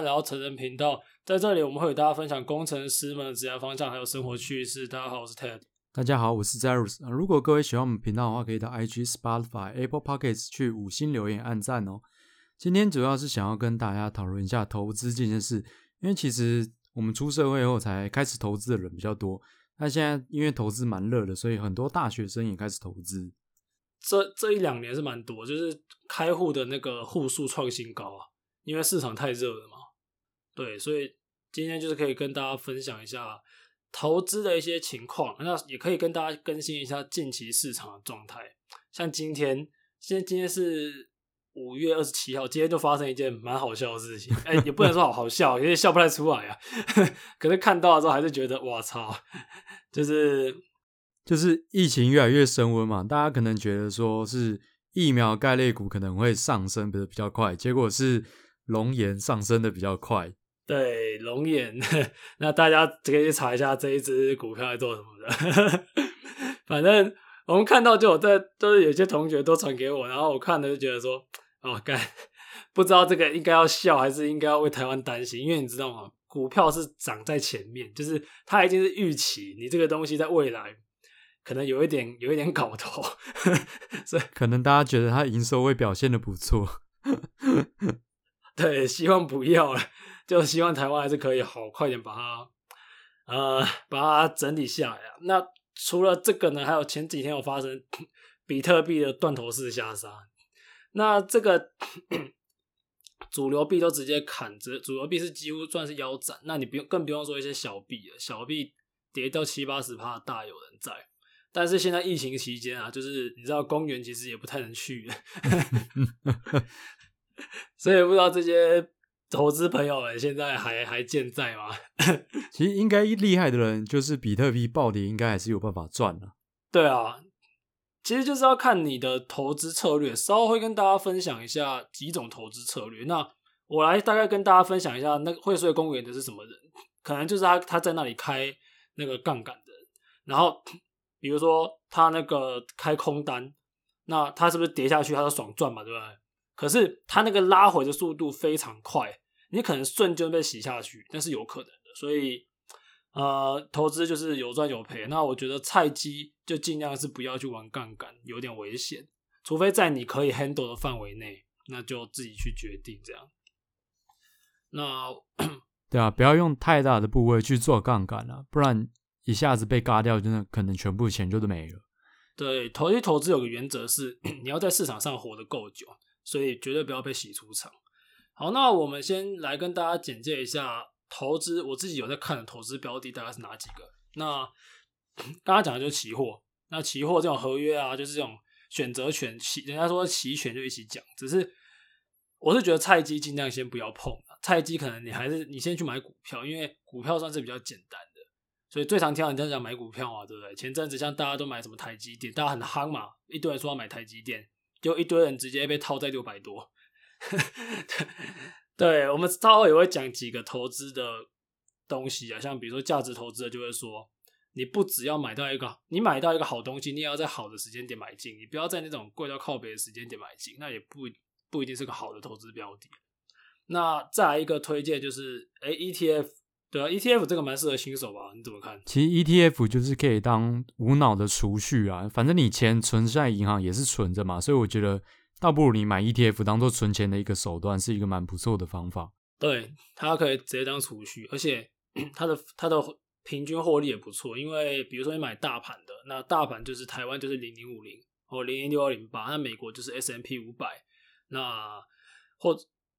欢迎来到程人频道，在这里我们会与大家分享工程师们的职业方向，还有生活趣事。大家好，我是 Ted。大家好，我是 Zarus。如果各位喜欢我们频道的话，可以到 IG、Spotify、Apple Podcasts 去五星留言、按赞哦。今天主要是想要跟大家讨论一下投资这件事，因为其实我们出社会后才开始投资的人比较多。那现在因为投资蛮热的，所以很多大学生也开始投资。这这一两年是蛮多，就是开户的那个户数创新高啊，因为市场太热了嘛。对，所以今天就是可以跟大家分享一下投资的一些情况，那也可以跟大家更新一下近期市场的状态。像今天，现在今天是五月二十七号，今天就发生一件蛮好笑的事情。哎，也不能说好好笑，因为笑不太出来啊。可是看到了之后，还是觉得哇操，就是。就是疫情越来越升温嘛，大家可能觉得说是疫苗概念股可能会上升的比较快，结果是龙岩上升的比较快。对，龙眼，那大家可以去查一下这一只股票在做什么的。反正我们看到就有在，都是有些同学都传给我，然后我看了就觉得说，哦，该，不知道这个应该要笑还是应该要为台湾担心，因为你知道吗？股票是涨在前面，就是它已经是预期你这个东西在未来。可能有一点有一点搞头，所以可能大家觉得它营收会表现的不错，对，希望不要了，就希望台湾还是可以好快点把它呃把它整理下来啊。那除了这个呢，还有前几天有发生比特币的断头式下杀，那这个主流币都直接砍，直主流币是几乎算是腰斩，那你不用更不用说一些小币了，小币跌到七八十趴大有人在。但是现在疫情期间啊，就是你知道公园其实也不太能去，所以不知道这些投资朋友们现在还还健在吗？其实应该厉害的人，就是比特币暴跌，应该还是有办法赚的。对啊，其实就是要看你的投资策略。稍后会跟大家分享一下几种投资策略。那我来大概跟大家分享一下，那个会税公务员的是什么人？可能就是他他在那里开那个杠杆的，然后。比如说他那个开空单，那他是不是跌下去他就爽赚嘛，对不对？可是他那个拉回的速度非常快，你可能瞬间被洗下去，但是有可能的。所以，呃，投资就是有赚有赔。那我觉得菜鸡就尽量是不要去玩杠杆，有点危险。除非在你可以 handle 的范围内，那就自己去决定这样。那 对啊，不要用太大的部位去做杠杆了，不然。一下子被嘎掉，真的可能全部钱就都没了。对，投机投资有个原则是，你要在市场上活得够久，所以绝对不要被洗出场。好，那我们先来跟大家简介一下投资，我自己有在看的投资标的大概是哪几个。那 刚刚讲的就是期货，那期货这种合约啊，就是这种选择权，期人家说期权就一起讲。只是我是觉得菜鸡尽量先不要碰，菜鸡可能你还是你先去买股票，因为股票算是比较简单的。所以最常听到人家讲买股票啊，对不对？前阵子像大家都买什么台积电，大家很夯嘛，一堆人说要买台积电，就一堆人直接被套在六百多。对，我们稍后也会讲几个投资的东西啊，像比如说价值投资的就会说，你不只要买到一个，你买到一个好东西，你也要在好的时间点买进，你不要在那种贵到靠北的时间点买进，那也不不一定是个好的投资标的。那再来一个推荐就是，哎，ETF。对啊，ETF 这个蛮适合新手吧？你怎么看？其实 ETF 就是可以当无脑的储蓄啊，反正你钱存在银行也是存着嘛，所以我觉得倒不如你买 ETF 当做存钱的一个手段，是一个蛮不错的方法。对，它可以直接当储蓄，而且 它的它的平均获利也不错。因为比如说你买大盘的，那大盘就是台湾就是零零五零哦零零六二零八，那美国就是 S M P 五百，那或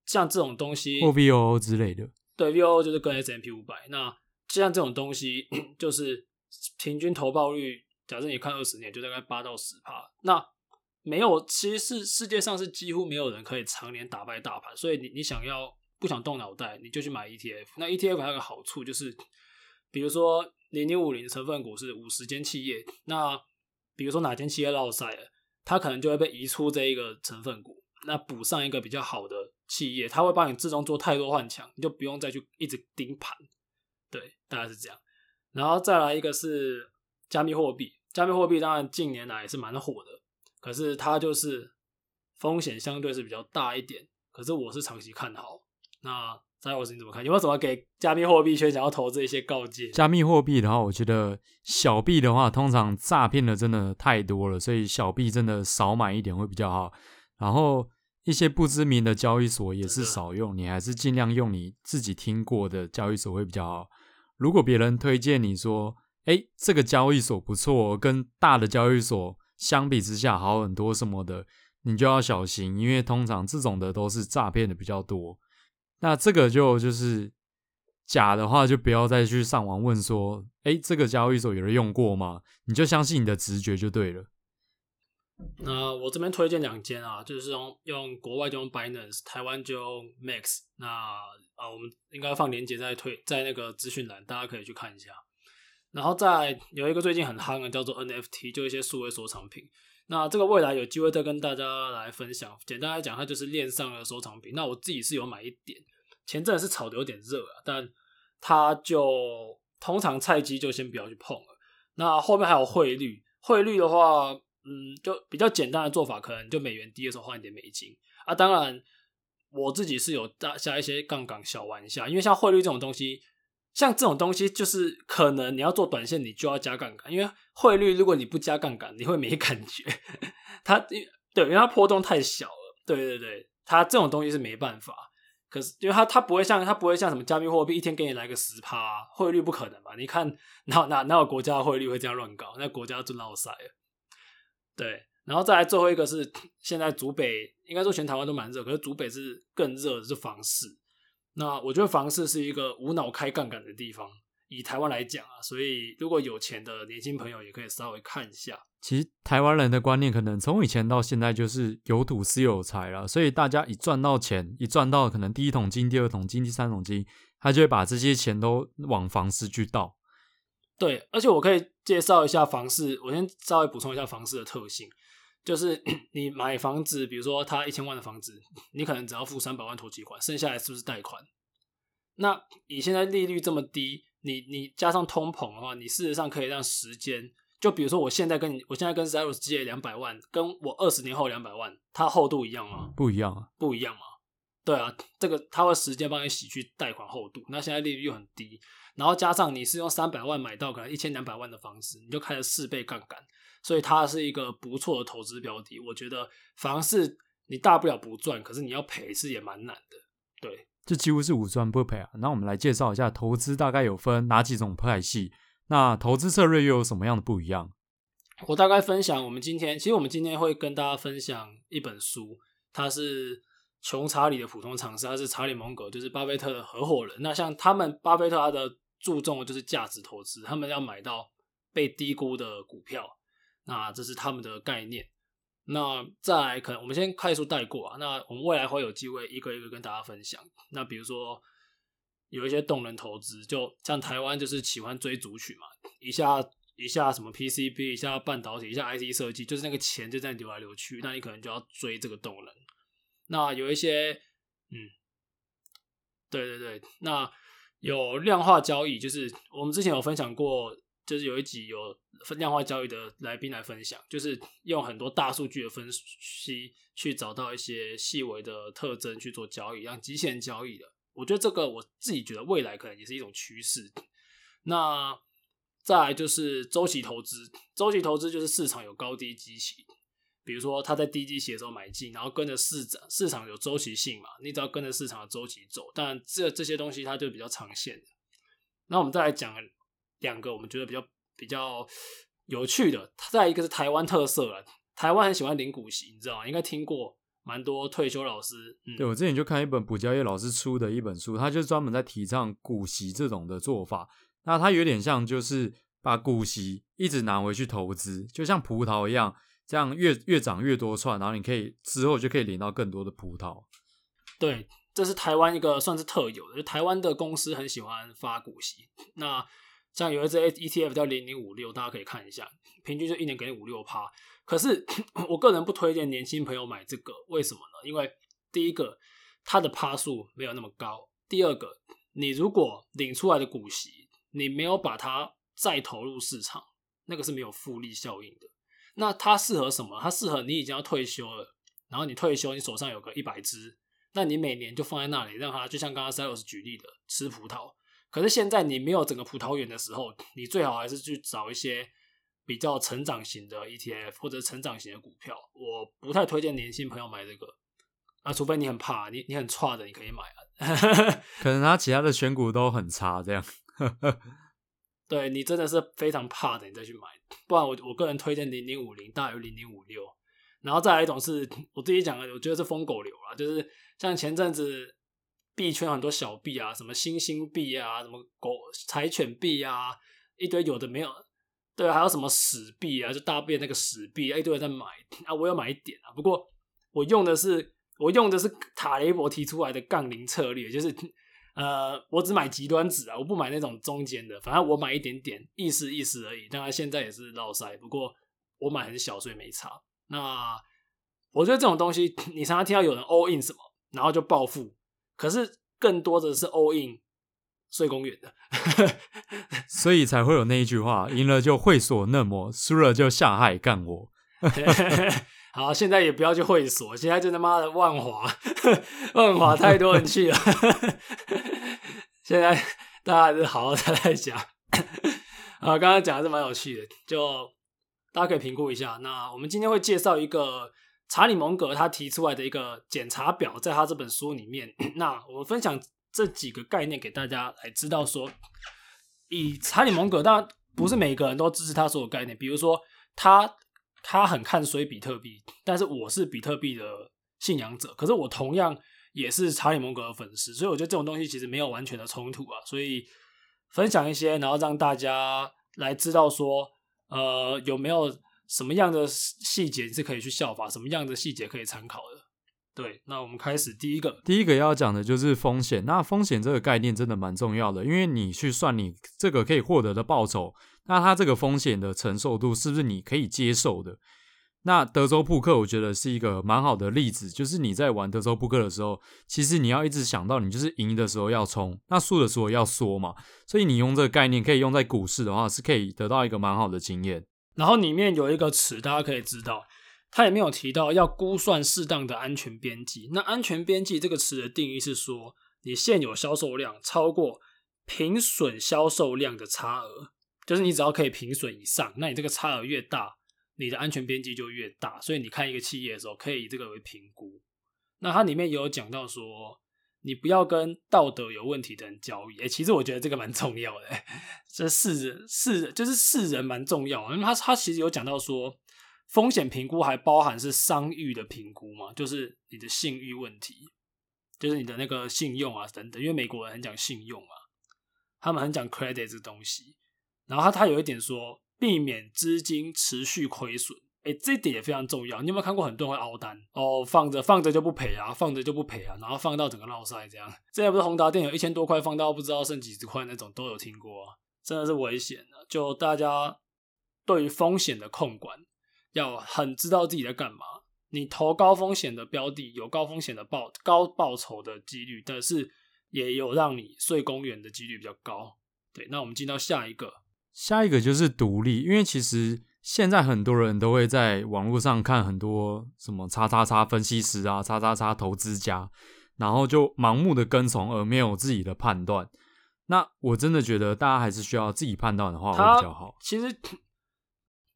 像这种东西，或 VOO 之类的。对，VOO 就是跟 S M P 五百，那像这种东西，就是平均投报率，假设你看二十年，就大概八到十趴。那没有，其实是世界上是几乎没有人可以常年打败大盘，所以你你想要不想动脑袋，你就去买 ETF。那 ETF 还有个好处就是，比如说零零五零成分股是五十间企业，那比如说哪间企业落赛了，它可能就会被移出这一个成分股，那补上一个比较好的。企业它会帮你自动做太多换强，你就不用再去一直盯盘，对，大概是这样。然后再来一个是加密货币，加密货币当然近年来也是蛮火的，可是它就是风险相对是比较大一点，可是我是长期看好。那张老师你怎么看？有没有什么给加密货币圈想要投资一些告诫？加密货币的话，我觉得小币的话，通常诈骗的真的太多了，所以小币真的少买一点会比较好。然后一些不知名的交易所也是少用，你还是尽量用你自己听过的交易所会比较好。如果别人推荐你说，哎，这个交易所不错，跟大的交易所相比之下好很多什么的，你就要小心，因为通常这种的都是诈骗的比较多。那这个就就是假的话，就不要再去上网问说，哎，这个交易所有人用过吗？你就相信你的直觉就对了。那我这边推荐两间啊，就是用用国外就用 Binance，台湾就用 Max。那啊，我们应该放链接在推在那个资讯栏，大家可以去看一下。然后再有一个最近很夯的叫做 NFT，就一些数位收藏品。那这个未来有机会再跟大家来分享。简单来讲，它就是链上的收藏品。那我自己是有买一点，前阵子是炒的有点热啊，但它就通常菜鸡就先不要去碰了。那后面还有汇率，汇率的话，嗯，就比较简单的做法，可能就美元低的时候换一点美金啊。当然，我自己是有加一些杠杆小玩笑，因为像汇率这种东西。像这种东西，就是可能你要做短线，你就要加杠杆，因为汇率如果你不加杠杆，你会没 感觉。它对，因为它波动太小了。对对对，它这种东西是没办法。可是因为它它不会像它不会像什么加密货币，一天给你来个十趴，汇率不可能吧？你看哪哪哪有国家的汇率会这样乱搞？那国家就闹塞了。对，然后再来最后一个是现在竹北，应该说全台湾都蛮热，可是竹北是更热的是房市。那我觉得房市是一个无脑开杠杆的地方，以台湾来讲啊，所以如果有钱的年轻朋友也可以稍微看一下。其实台湾人的观念可能从以前到现在就是有土是有财了，所以大家一赚到钱，一赚到可能第一桶金、第二桶金、第三桶金，他就会把这些钱都往房市去倒。对，而且我可以介绍一下房市，我先稍微补充一下房市的特性。就是 你买房子，比如说他一千万的房子，你可能只要付三百万头期款，剩下来是不是贷款？那你现在利率这么低，你你加上通膨的话，你事实上可以让时间，就比如说我现在跟你，我现在跟 Zeros 借两百万，跟我二十年后两百万，它厚度一样吗？不一样啊，不一样嘛。对啊，这个它会时间帮你洗去贷款厚度，那现在利率又很低，然后加上你是用三百万买到可能一千两百万的房子，你就开了四倍杠杆。所以它是一个不错的投资标的，我觉得房市你大不了不赚，可是你要赔是也蛮难的。对，这几乎是无赚不赔啊。那我们来介绍一下投资大概有分哪几种派系，那投资策略又有什么样的不一样？我大概分享，我们今天其实我们今天会跟大家分享一本书，它是穷查理的普通常识，它是查理蒙格，就是巴菲特的合伙人。那像他们巴菲特他的注重的就是价值投资，他们要买到被低估的股票。那这是他们的概念。那再，可能我们先快速带过啊。那我们未来会有机会一个一个跟大家分享。那比如说有一些动能投资，就像台湾就是喜欢追族群嘛，一下一下什么 PCB，一下半导体，一下 IC 设计，就是那个钱就在流来流去，那你可能就要追这个动能。那有一些，嗯，对对对，那有量化交易，就是我们之前有分享过。就是有一集有量化交易的来宾来分享，就是用很多大数据的分析去找到一些细微的特征去做交易，像极限交易的。我觉得这个我自己觉得未来可能也是一种趋势。那再来就是周期投资，周期投资就是市场有高低基期，比如说他在低基期的时候买进，然后跟着市场，市场有周期性嘛，你只要跟着市场的周期走，但这这些东西它就比较长线的。那我们再来讲。两个我们觉得比较比较有趣的，再一个是台湾特色了。台湾很喜欢领股息，你知道吗？应该听过蛮多退休老师。嗯、对，我之前就看一本补教业老师出的一本书，他就专门在提倡股息这种的做法。那他有点像就是把股息一直拿回去投资，就像葡萄一样，这样越越长越多串，然后你可以之后就可以领到更多的葡萄。对，这是台湾一个算是特有的，就台湾的公司很喜欢发股息。那像有一只 ETF 叫零零五六，大家可以看一下，平均就一年给你五六趴。可是 我个人不推荐年轻朋友买这个，为什么呢？因为第一个，它的趴数没有那么高；第二个，你如果领出来的股息，你没有把它再投入市场，那个是没有复利效应的。那它适合什么？它适合你已经要退休了，然后你退休，你手上有个一百只，那你每年就放在那里，让它就像刚刚 Sales 举例的吃葡萄。可是现在你没有整个葡萄园的时候，你最好还是去找一些比较成长型的 ETF 或者成长型的股票。我不太推荐年轻朋友买这个啊，除非你很怕，你你很差的，你可以买啊。可能他其他的选股都很差，这样。对，你真的是非常怕的，你再去买。不然我我个人推荐零零五零大于零零五六。然后再来一种是我自己讲的，我觉得是疯狗流啊，就是像前阵子币圈很多小币啊，什么星星币啊，什么狗柴犬币啊，一堆有的没有，对，还有什么屎币啊，就大便那个屎币，一堆人在买啊，我有买一点啊，不过我用的是我用的是塔雷伯提出来的杠铃策略，就是呃，我只买极端值啊，我不买那种中间的，反正我买一点点，意思意思而已。当然现在也是落塞，不过我买很小，所以没差。那我觉得这种东西，你常常听到有人 all in 什么，然后就暴富，可是更多的是 all in 睡公园的，所以才会有那一句话：赢了就会所嫩模，输了就下海干我。好，现在也不要去会所，现在就他妈的万华，万华太多人去了。现在大家还是好好再来讲。啊，刚刚讲的是蛮有趣的，就。大家可以评估一下。那我们今天会介绍一个查理蒙格他提出来的一个检查表，在他这本书里面。那我分享这几个概念给大家来知道说，以查理蒙格，当然不是每个人都支持他所有概念。比如说他他很看衰比特币，但是我是比特币的信仰者，可是我同样也是查理蒙格的粉丝，所以我觉得这种东西其实没有完全的冲突啊。所以分享一些，然后让大家来知道说。呃，有没有什么样的细节是可以去效法？什么样的细节可以参考的？对，那我们开始第一个，第一个要讲的就是风险。那风险这个概念真的蛮重要的，因为你去算你这个可以获得的报酬，那它这个风险的承受度是不是你可以接受的？那德州扑克我觉得是一个蛮好的例子，就是你在玩德州扑克的时候，其实你要一直想到你就是赢的时候要冲，那输的时候要缩嘛。所以你用这个概念可以用在股市的话，是可以得到一个蛮好的经验。然后里面有一个词，大家可以知道，它里面有提到要估算适当的安全边际。那安全边际这个词的定义是说，你现有销售量超过平损销售量的差额，就是你只要可以平损以上，那你这个差额越大。你的安全边际就越大，所以你看一个企业的时候，可以以这个为评估。那它里面也有讲到说，你不要跟道德有问题的人交易。哎、其实我觉得这个蛮重要的，这世人世就是世人蛮重要。因为他他其实有讲到说，风险评估还包含是商誉的评估嘛，就是你的信誉问题，就是你的那个信用啊等等。因为美国人很讲信用啊，他们很讲 credit 这东西。然后他他有一点说。避免资金持续亏损，哎，这点也非常重要。你有没有看过很多人会凹单哦，放着放着就不赔啊，放着就不赔啊，然后放到整个落赛这样。这也不是宏达电有一千多块放到不知道剩几十块那种，都有听过啊，真的是危险的。就大家对于风险的控管要很知道自己在干嘛。你投高风险的标的，有高风险的报高报酬的几率，但是也有让你睡公园的几率比较高。对，那我们进到下一个。下一个就是独立，因为其实现在很多人都会在网络上看很多什么叉叉叉分析师啊、叉叉叉投资家，然后就盲目的跟从而没有自己的判断。那我真的觉得大家还是需要自己判断的话会比较好。其实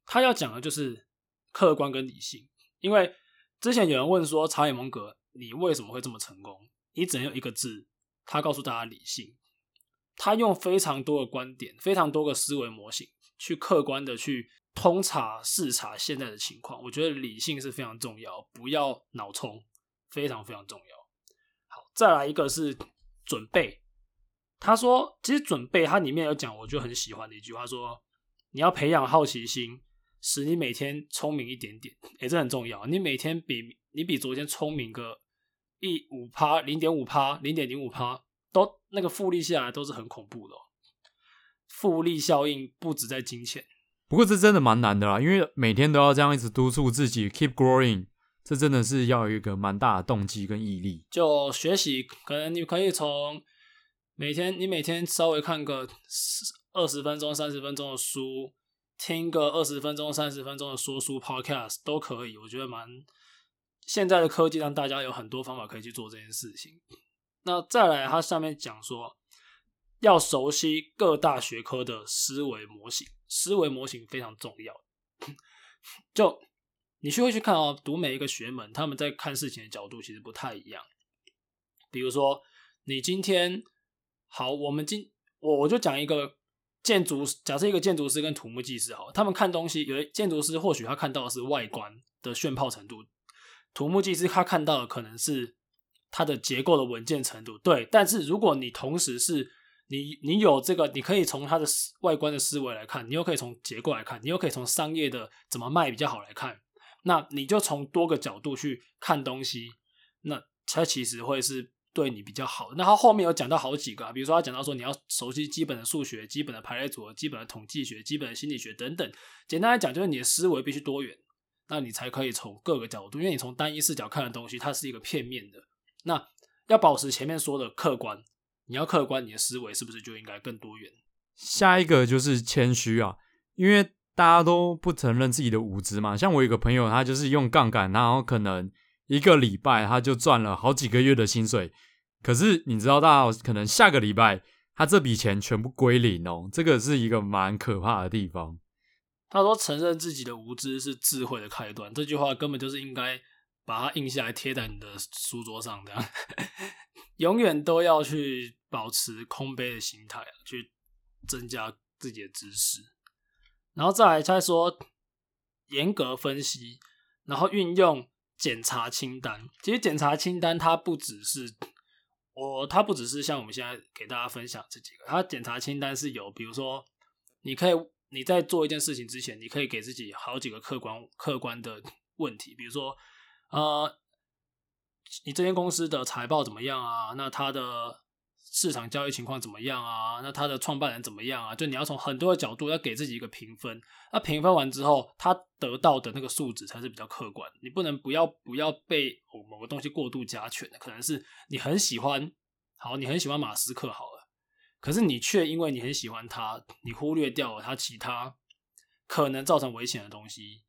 他要讲的就是客观跟理性，因为之前有人问说查理蒙格，你为什么会这么成功？你只能用一个字，他告诉大家理性。他用非常多的观点，非常多个思维模型，去客观的去通查视察现在的情况。我觉得理性是非常重要，不要脑冲，非常非常重要。好，再来一个是准备。他说，其实准备，他里面有讲，我就很喜欢的一句话，说你要培养好奇心，使你每天聪明一点点。诶，这很重要。你每天比你比昨天聪明个一五趴、零点五趴、零点零五趴。都那个复利下来都是很恐怖的，复利效应不止在金钱。不过这真的蛮难的啦，因为每天都要这样一直督促自己 keep growing，这真的是要有一个蛮大的动机跟毅力。就学习，可能你可以从每天你每天稍微看个二十分钟、三十分钟的书，听个二十分钟、三十分钟的说书 podcast 都可以，我觉得蛮现在的科技让大家有很多方法可以去做这件事情。那再来，他下面讲说，要熟悉各大学科的思维模型，思维模型非常重要。就你去会去看哦，读每一个学门，他们在看事情的角度其实不太一样。比如说，你今天好，我们今我我就讲一个建筑，假设一个建筑师跟土木技师好，他们看东西，有的建筑师或许他看到的是外观的炫炮程度，土木技师他看到的可能是它的结构的稳健程度。对，但是如果你同时是你你有这个，你可以从它的外观的思维来看，你又可以从结构来看，你又可以从商业的怎么卖比较好来看，那你就从多个角度去看东西，那它其实会是对你比较好。那他后面有讲到好几个啊，比如说他讲到说你要熟悉基本的数学、基本的排列组合、基本的统计学、基本的心理学等等。简单来讲，就是你的思维必须多元，那你才可以从各个角度，因为你从单一视角看的东西，它是一个片面的。那要保持前面说的客观。你要客观，你的思维是不是就应该更多元？下一个就是谦虚啊，因为大家都不承认自己的无知嘛。像我有个朋友，他就是用杠杆，然后可能一个礼拜他就赚了好几个月的薪水。可是你知道，大家可能下个礼拜他这笔钱全部归零哦，这个是一个蛮可怕的地方。他说：“承认自己的无知是智慧的开端。”这句话根本就是应该把它印下来贴在你的书桌上，这样。永远都要去保持空杯的心态，去增加自己的知识，然后再来再说严格分析，然后运用检查清单。其实检查清单它不只是我，它不只是像我们现在给大家分享这几个，它检查清单是有，比如说你可以你在做一件事情之前，你可以给自己好几个客观客观的问题，比如说呃。你这间公司的财报怎么样啊？那它的市场交易情况怎么样啊？那它的创办人怎么样啊？就你要从很多的角度要给自己一个评分。那评分完之后，他得到的那个数值才是比较客观。你不能不要不要被某个东西过度加权的。可能是你很喜欢，好，你很喜欢马斯克好了，可是你却因为你很喜欢他，你忽略掉了他其他可能造成危险的东西。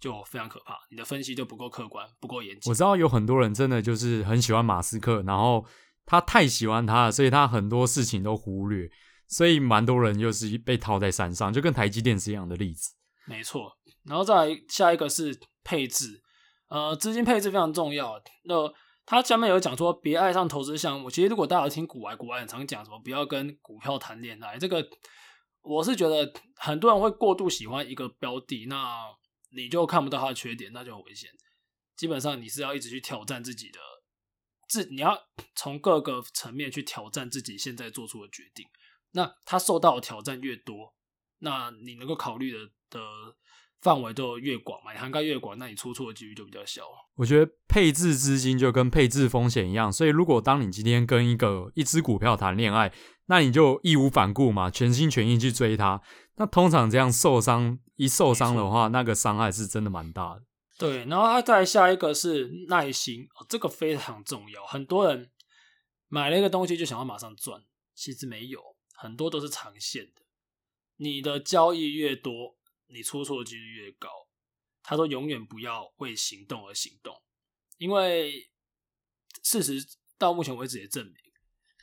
就非常可怕，你的分析就不够客观，不够严谨。我知道有很多人真的就是很喜欢马斯克，然后他太喜欢他了，所以他很多事情都忽略，所以蛮多人就是被套在山上，就跟台积电是一样的例子。没错，然后再来下一个是配置，呃，资金配置非常重要。那他下面有讲说，别爱上投资项目。其实如果大家有听股外，股外很常讲什么，不要跟股票谈恋爱。这个我是觉得很多人会过度喜欢一个标的，那。你就看不到它的缺点，那就很危险。基本上你是要一直去挑战自己的，自你要从各个层面去挑战自己现在做出的决定。那它受到挑战越多，那你能够考虑的的范围就越广嘛，涵盖越广，那你出错的几率就比较小。我觉得配置资金就跟配置风险一样，所以如果当你今天跟一个一只股票谈恋爱，那你就义无反顾嘛，全心全意去追它。那通常这样受伤，一受伤的话，那个伤害是真的蛮大的。对，然后他再下一个是耐心，哦，这个非常重要。很多人买了一个东西就想要马上赚，其实没有，很多都是长线的。你的交易越多，你出错的几率越高。他说永远不要为行动而行动，因为事实到目前为止也证明，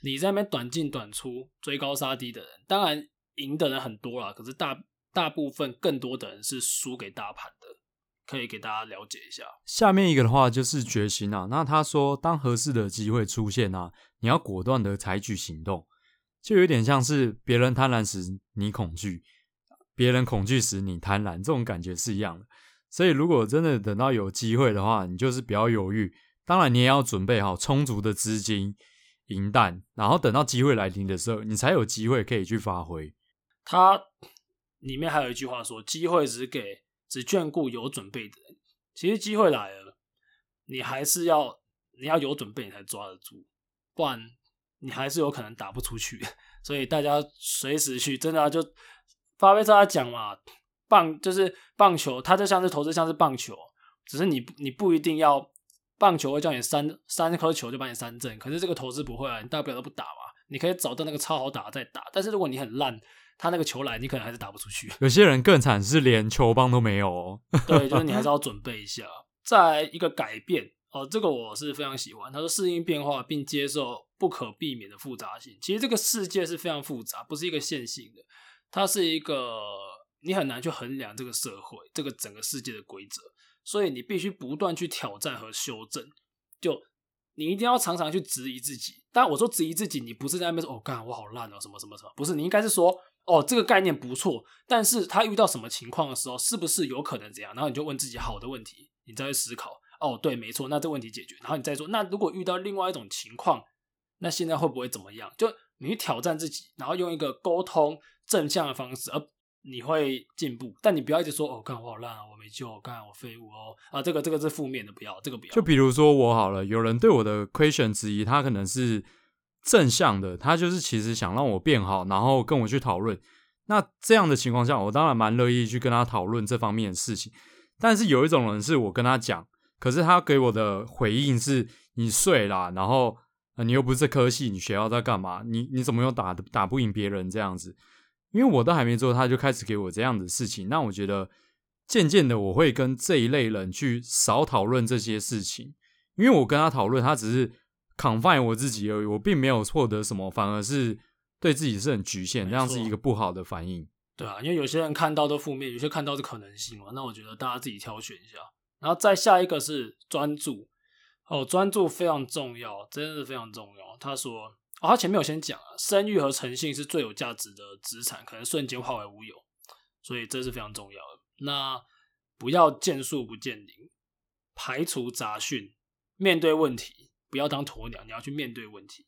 你在那边短进短出、追高杀低的人，当然。赢的人很多啦，可是大大部分更多的人是输给大盘的，可以给大家了解一下。下面一个的话就是决心啊，那他说，当合适的机会出现啊，你要果断的采取行动，就有点像是别人贪婪时你恐惧，别人恐惧时你贪婪，这种感觉是一样的。所以如果真的等到有机会的话，你就是不要犹豫，当然你也要准备好充足的资金、银弹，然后等到机会来临的时候，你才有机会可以去发挥。它里面还有一句话说：“机会只给只眷顾有准备的人。”其实机会来了，你还是要你要有准备，你才抓得住，不然你还是有可能打不出去。所以大家随时去，真的、就巴菲特他讲嘛，棒就是棒球，它就像是投资，像是棒球，只是你你不一定要棒球会叫你三三颗球就把你三振，可是这个投资不会啊，你大不了都不打嘛，你可以找到那个超好打再打。但是如果你很烂。他那个球来，你可能还是打不出去。有些人更惨，是连球棒都没有哦。对，就是你还是 要准备一下。再一个改变哦，这个我是非常喜欢。他说适应变化并接受不可避免的复杂性。其实这个世界是非常复杂，不是一个线性的，它是一个你很难去衡量这个社会这个整个世界的规则，所以你必须不断去挑战和修正。就你一定要常常去质疑自己。但我说质疑自己，你不是在那边说哦，干我好烂哦，什么什么什么，不是，你应该是说。哦，这个概念不错，但是他遇到什么情况的时候，是不是有可能怎样？然后你就问自己好的问题，你再去思考。哦，对，没错，那这问题解决，然后你再说，那如果遇到另外一种情况，那现在会不会怎么样？就你挑战自己，然后用一个沟通正向的方式，而你会进步。但你不要一直说哦，干我好烂啊，我没救，干我废物哦啊，这个这个是负面的，不要这个不要。就比如说我好了，有人对我的 question 质疑，他可能是。正向的，他就是其实想让我变好，然后跟我去讨论。那这样的情况下，我当然蛮乐意去跟他讨论这方面的事情。但是有一种人是我跟他讲，可是他给我的回应是：你睡啦，然后你又不是这科系，你学校在干嘛？你你怎么又打打不赢别人这样子？因为我都还没做，他就开始给我这样的事情。那我觉得渐渐的，我会跟这一类人去少讨论这些事情，因为我跟他讨论，他只是。Confine 我自己而已，我并没有获得什么，反而是对自己是很局限，这样是一个不好的反应。对啊，因为有些人看到的负面，有些看到的可能性嘛。那我觉得大家自己挑选一下。然后再下一个是专注，哦，专注非常重要，真的是非常重要。他说，哦，他前面有先讲啊，声誉和诚信是最有价值的资产，可能瞬间化为乌有，所以这是非常重要的。那不要见树不见林，排除杂讯，面对问题。不要当鸵鸟，你要去面对问题。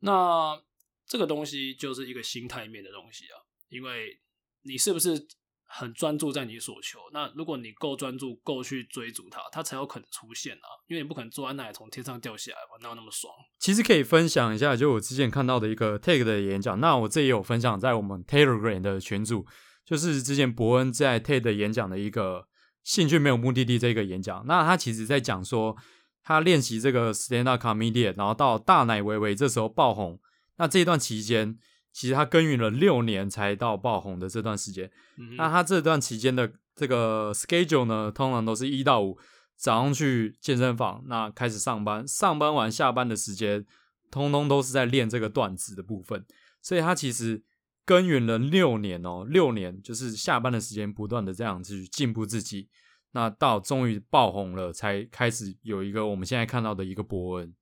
那这个东西就是一个心态面的东西啊，因为你是不是很专注在你所求？那如果你够专注，够去追逐它，它才有可能出现啊。因为你不可能坐在那里从天上掉下来吧，哪有那么爽？其实可以分享一下，就我之前看到的一个 Take 的演讲。那我这也有分享在我们 Telegram 的群组，就是之前伯恩在 Take 的演讲的一个兴趣没有目的地这个演讲。那他其实在讲说。他练习这个 stand up comedian，然后到大奶维维这时候爆红。那这一段期间，其实他耕耘了六年才到爆红的这段时间。嗯、那他这段期间的这个 schedule 呢，通常都是一到五，早上去健身房，那开始上班，上班完下班的时间，通通都是在练这个段子的部分。所以他其实耕耘了六年哦，六年就是下班的时间，不断的这样去进步自己。那到终于爆红了，才开始有一个我们现在看到的一个伯恩。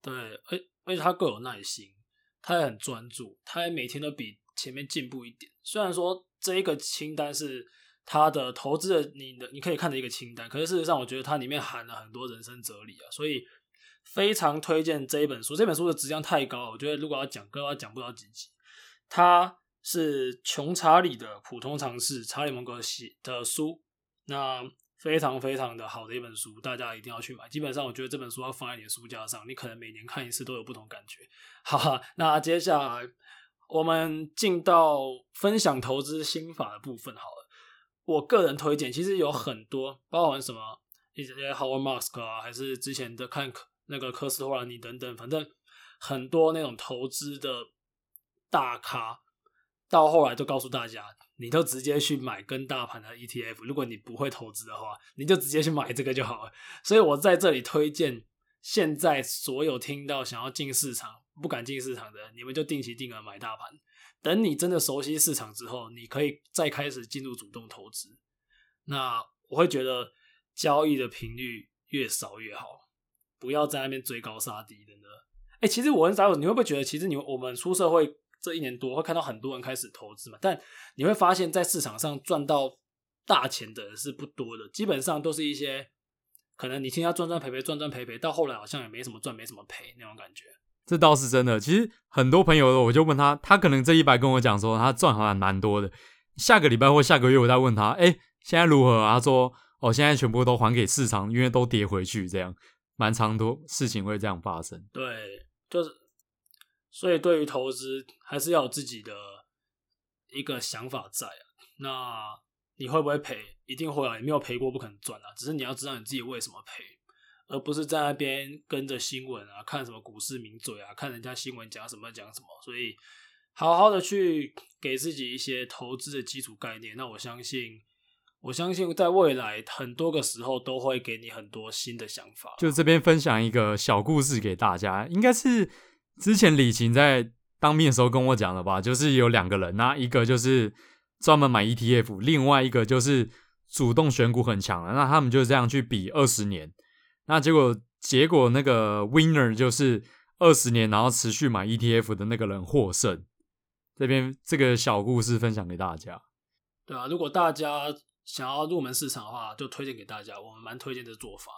对，而而且他更有耐心，他也很专注，他也每天都比前面进步一点。虽然说这一个清单是他的投资的，你的你可以看的一个清单，可是事实上我觉得它里面含了很多人生哲理啊，所以非常推荐这一本书。这本书的质量太高，我觉得如果要讲，歌要讲不了几集。它是穷查理的普通常识，查理芒格写的书。那非常非常的好的一本书，大家一定要去买。基本上，我觉得这本书要放在你的书架上，你可能每年看一次都有不同感觉。好哈，那接下来我们进到分享投资心法的部分好了。我个人推荐，其实有很多，包含什么一些 Howard Musk 啊，还是之前的看那个科斯托兰尼等等，反正很多那种投资的大咖，到后来都告诉大家。你都直接去买跟大盘的 ETF，如果你不会投资的话，你就直接去买这个就好了。所以我在这里推荐，现在所有听到想要进市场不敢进市场的，你们就定期定额买大盘。等你真的熟悉市场之后，你可以再开始进入主动投资。那我会觉得交易的频率越少越好，不要在那边追高杀低的呢。哎，其实我很少，你会不会觉得，其实你我们出社会？这一年多会看到很多人开始投资嘛，但你会发现在市场上赚到大钱的人是不多的，基本上都是一些可能你听他赚赚赔赔赚赚赔赔，到后来好像也没什么赚没什么赔那种感觉。这倒是真的。其实很多朋友，我就问他，他可能这一百跟我讲说他赚好像蛮多的。下个礼拜或下个月我再问他，哎，现在如何啊？他说哦，现在全部都还给市场，因为都跌回去，这样蛮长多事情会这样发生。对，就是。所以，对于投资还是要有自己的一个想法在啊。那你会不会赔？一定会啊！你没有赔过，不可能赚啊。只是你要知道你自己为什么赔，而不是在那边跟着新闻啊，看什么股市名嘴啊，看人家新闻讲什么讲什么。所以，好好的去给自己一些投资的基础概念。那我相信，我相信在未来很多个时候都会给你很多新的想法。就这边分享一个小故事给大家，应该是之前李晴在当面的时候跟我讲了吧。就是有两个人，那一个就是专门买 ETF，另外一个就是主动选股很强的。那他们就这样去比二十年，那结果结果那个 winner 就是二十年然后持续买 ETF 的那个人获胜。这边这个小故事分享给大家。对啊，如果大家想要入门市场的话，就推荐给大家。我们蛮推荐这做法。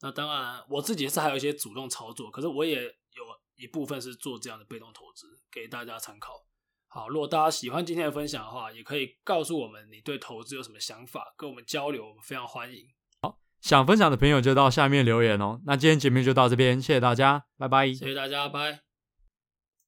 那当然，我自己是还有一些主动操作，可是我也有一部分是做这样的被动投资，给大家参考。好，如果大家喜欢今天的分享的话，也可以告诉我们你对投资有什么想法，跟我们交流，我们非常欢迎。好，想分享的朋友就到下面留言哦。那今天节目就到这边，谢谢大家，拜拜。谢谢大家，拜。